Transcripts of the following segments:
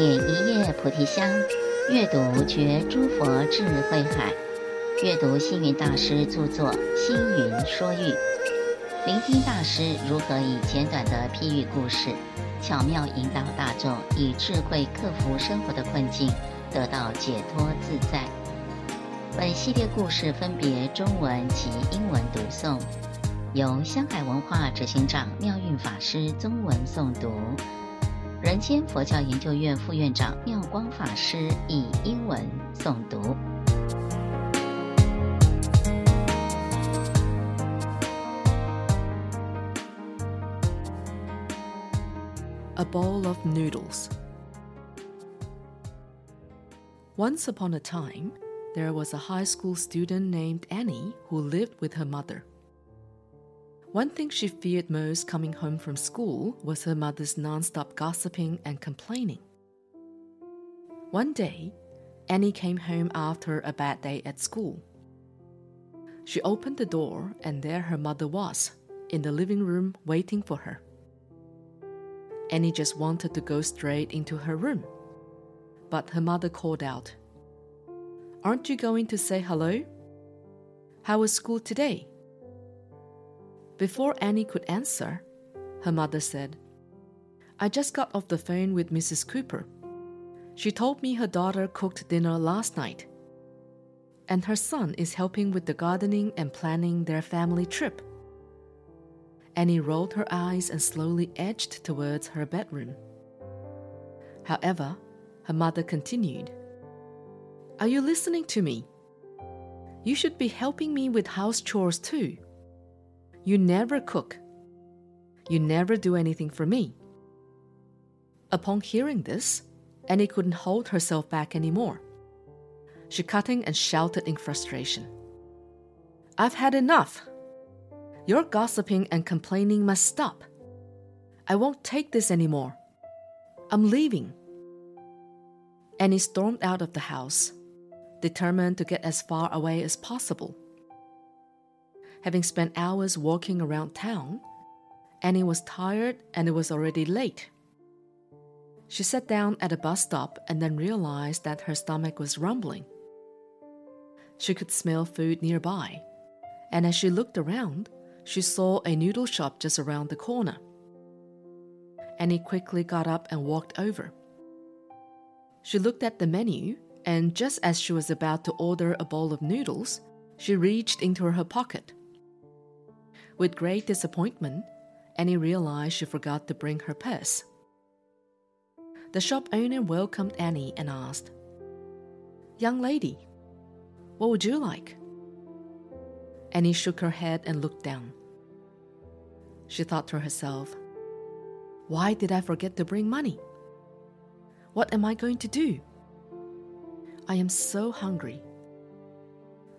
点一叶菩提香，阅读觉诸佛智慧海。阅读星云大师著作《星云说喻》，聆听大师如何以简短的譬喻故事，巧妙引导大众以智慧克服生活的困境，得到解脱自在。本系列故事分别中文及英文读诵，由香海文化执行长妙运法师中文诵读。人间佛教研究院副院长妙光法师以英文诵读。A bowl of noodles. Once upon a time, there was a high school student named Annie who lived with her mother. One thing she feared most coming home from school was her mother's non-stop gossiping and complaining. One day, Annie came home after a bad day at school. She opened the door, and there her mother was, in the living room waiting for her. Annie just wanted to go straight into her room. But her mother called out, Aren't you going to say hello? How was school today? Before Annie could answer, her mother said, I just got off the phone with Mrs. Cooper. She told me her daughter cooked dinner last night. And her son is helping with the gardening and planning their family trip. Annie rolled her eyes and slowly edged towards her bedroom. However, her mother continued, Are you listening to me? You should be helping me with house chores too. You never cook. You never do anything for me. Upon hearing this, Annie couldn't hold herself back anymore. She cut in and shouted in frustration. I've had enough. Your gossiping and complaining must stop. I won't take this anymore. I'm leaving. Annie stormed out of the house, determined to get as far away as possible. Having spent hours walking around town, Annie was tired and it was already late. She sat down at a bus stop and then realized that her stomach was rumbling. She could smell food nearby, and as she looked around, she saw a noodle shop just around the corner. Annie quickly got up and walked over. She looked at the menu, and just as she was about to order a bowl of noodles, she reached into her pocket. With great disappointment, Annie realized she forgot to bring her purse. The shop owner welcomed Annie and asked, Young lady, what would you like? Annie shook her head and looked down. She thought to herself, Why did I forget to bring money? What am I going to do? I am so hungry.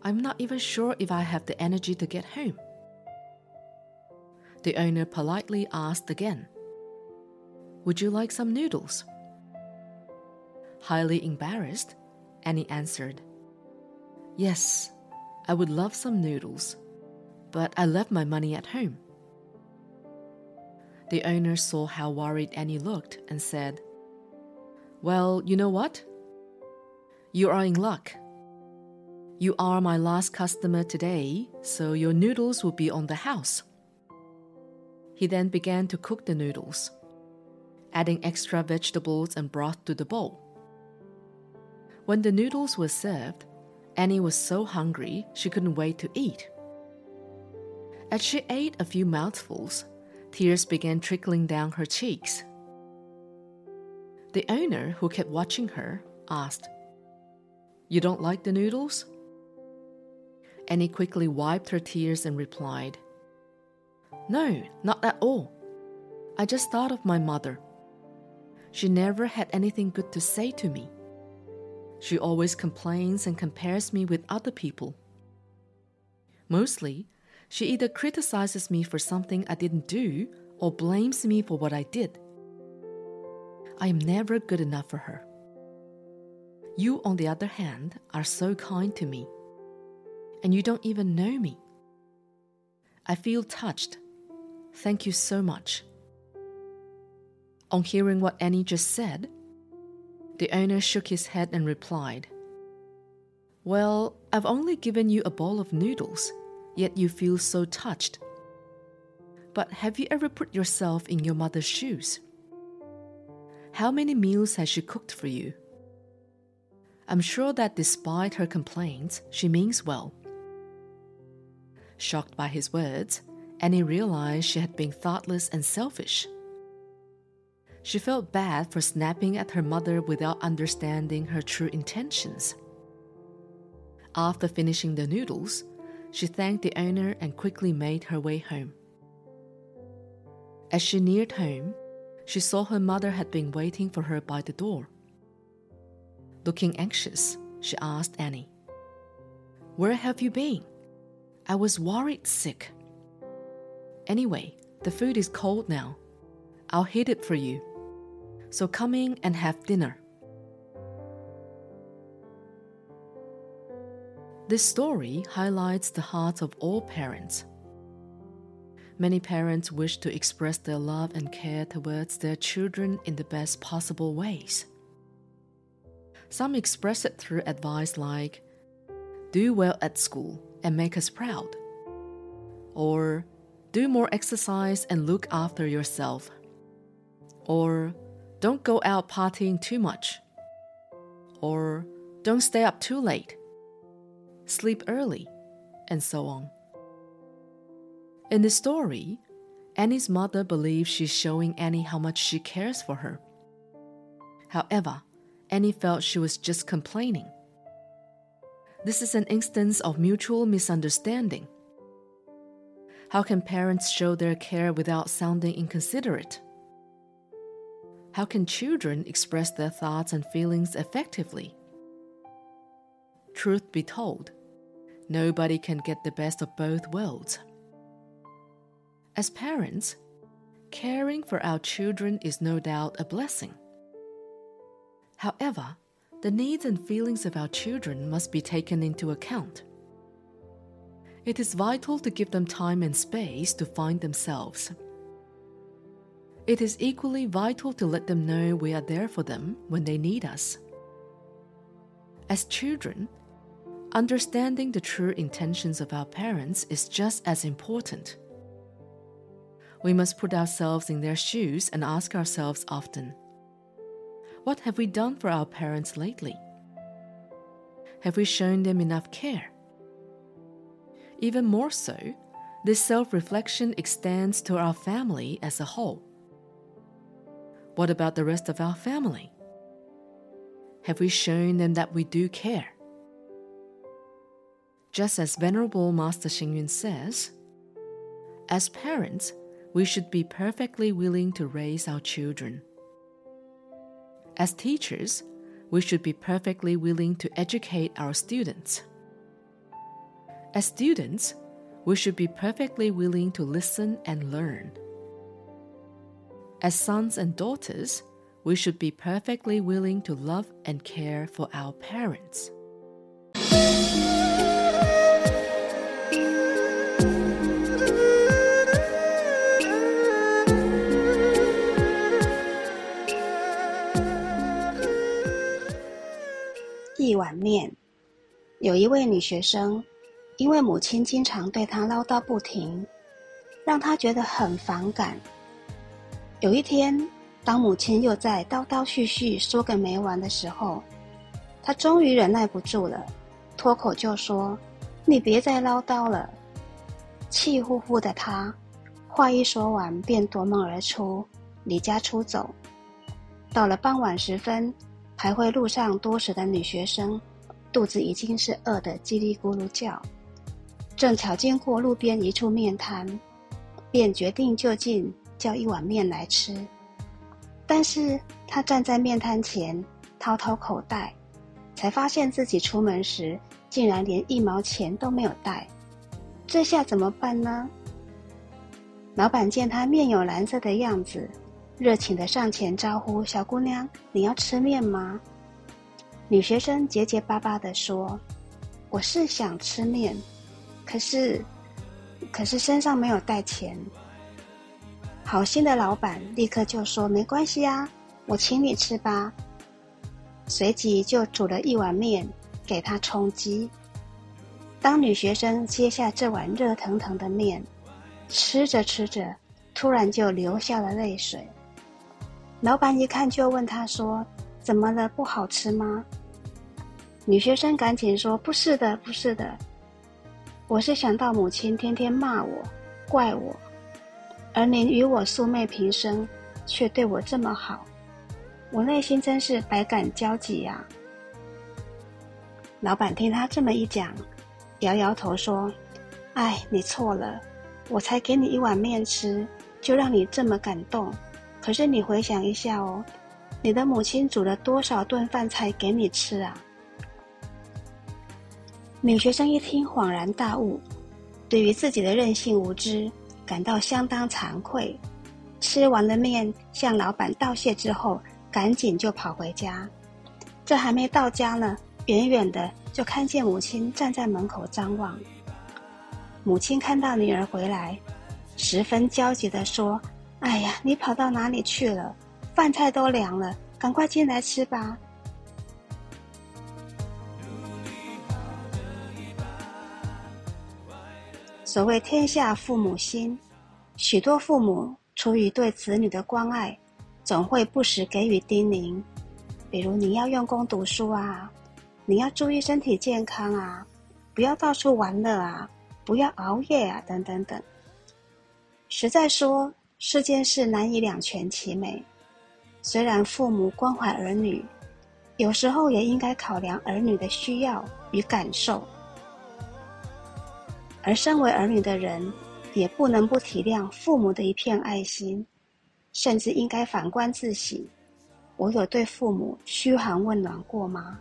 I'm not even sure if I have the energy to get home. The owner politely asked again, Would you like some noodles? Highly embarrassed, Annie answered, Yes, I would love some noodles, but I left my money at home. The owner saw how worried Annie looked and said, Well, you know what? You are in luck. You are my last customer today, so your noodles will be on the house. He then began to cook the noodles, adding extra vegetables and broth to the bowl. When the noodles were served, Annie was so hungry she couldn't wait to eat. As she ate a few mouthfuls, tears began trickling down her cheeks. The owner, who kept watching her, asked, You don't like the noodles? Annie quickly wiped her tears and replied, No, not at all. I just thought of my mother. She never had anything good to say to me. She always complains and compares me with other people. Mostly, she either criticizes me for something I didn't do or blames me for what I did. I am never good enough for her. You, on the other hand, are so kind to me, and you don't even know me. I feel touched. Thank you so much. On hearing what Annie just said, The owner shook his head and replied, Well, I've only given you a bowl of noodles, yet you feel so touched. But have you ever put yourself in your mother's shoes? How many meals has she cooked for you? I'm sure that despite her complaints, she means well. Shocked by his words, Annie realized she had been thoughtless and selfish. She felt bad for snapping at her mother without understanding her true intentions. After finishing the noodles, she thanked the owner and quickly made her way home. As she neared home, she saw her mother had been waiting for her by the door. Looking anxious, she asked Annie, Where have you been? I was worried sick. Anyway, the food is cold now. I'll heat it for you. So come in and have dinner. This story highlights the hearts of all parents. Many parents wish to express their love and care towards their children in the best possible ways. Some express it through advice like, do well at school and make us proud. Or, do more exercise and look after yourself. Or, don't go out partying too much. Or, don't stay up too late. Sleep early, and so on. In the story, Annie's mother believes she's showing Annie how much she cares for her. However, Annie felt she was just complaining. This is an instance of mutual misunderstanding. How can parents show their care without sounding inconsiderate? How can children express their thoughts and feelings effectively? Truth be told, nobody can get the best of both worlds. As parents, caring for our children is no doubt a blessing. However, the needs and feelings of our children must be taken into account. It is vital to give them time and space to find themselves. It is equally vital to let them know we are there for them when they need us. As children, understanding the true intentions of our parents is just as important. We must put ourselves in their shoes and ask ourselves often what have we done for our parents lately? Have we shown them enough care? Even more so, this self reflection extends to our family as a whole. What about the rest of our family? Have we shown them that we do care? Just as Venerable Master Xing says, as parents, we should be perfectly willing to raise our children. As teachers, we should be perfectly willing to educate our students. As students, we should be perfectly willing to listen and learn. As sons and daughters, we should be perfectly willing to love and care for our parents. 一碗面，有一位女学生， 因为母亲经常对他唠叨不停，让他觉得很反感。有一天，当母亲又在叨叨絮絮说个没完的时候，他终于忍耐不住了，脱口就说：“你别再唠叨了。”气呼呼的他，话一说完便夺门而出，离家出走。到了傍晚时分。徘徊路上多时的女学生，肚子已经是饿得叽里咕噜叫。正巧经过路边一处面摊，便决定就近叫一碗面来吃。但是他站在面摊前，掏掏口袋，才发现自己出门时竟然连一毛钱都没有带。这下怎么办呢？老板见他面有蓝色的样子。热情的上前招呼小姑娘：“你要吃面吗？”女学生结结巴巴的说：“我是想吃面，可是，可是身上没有带钱。”好心的老板立刻就说：“没关系啊，我请你吃吧。”随即就煮了一碗面给他充饥。当女学生接下这碗热腾腾的面，吃着吃着，突然就流下了泪水。老板一看就问他说：“怎么了？不好吃吗？”女学生赶紧说：“不是的，不是的，我是想到母亲天天骂我、怪我，而您与我素昧平生，却对我这么好，我内心真是百感交集呀。”老板听他这么一讲，摇摇头说：“哎，你错了，我才给你一碗面吃，就让你这么感动。可是你回想一下哦，你的母亲煮了多少顿饭菜给你吃啊？”女学生一听，恍然大悟，对于自己的任性无知感到相当惭愧。吃完了面，向老板道谢之后，赶紧就跑回家。这还没到家呢，远远的就看见母亲站在门口张望。母亲看到女儿回来，十分焦急地说：“哎呀，你跑到哪里去了？饭菜都凉了，赶快进来吃吧。”所谓天下父母心，许多父母出于对子女的关爱，总会不时给予叮咛，比如你要用功读书啊，你要注意身体健康啊，不要到处玩乐啊，不要熬夜啊，等等等。实在说，世间事难以两全其美。虽然父母关怀儿女，有时候也应该考量儿女的需要与感受。而身为儿女的人，也不能不体谅父母的一片爱心，甚至应该反观自省：我有对父母嘘寒问暖过吗？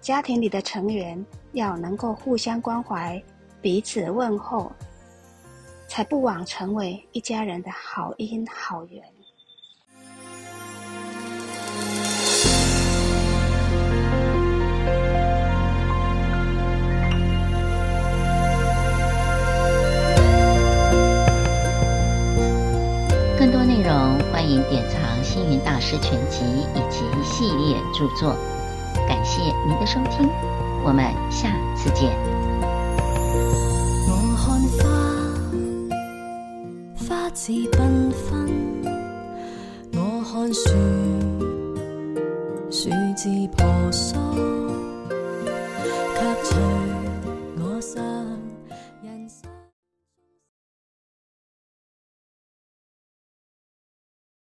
家庭里的成员要能够互相关怀、彼此问候，才不枉成为一家人的好因好缘。典藏星云大师全集以及系列著作，感谢您的收听，我们下次见。我看花，花自缤纷；我看树，树自婆娑。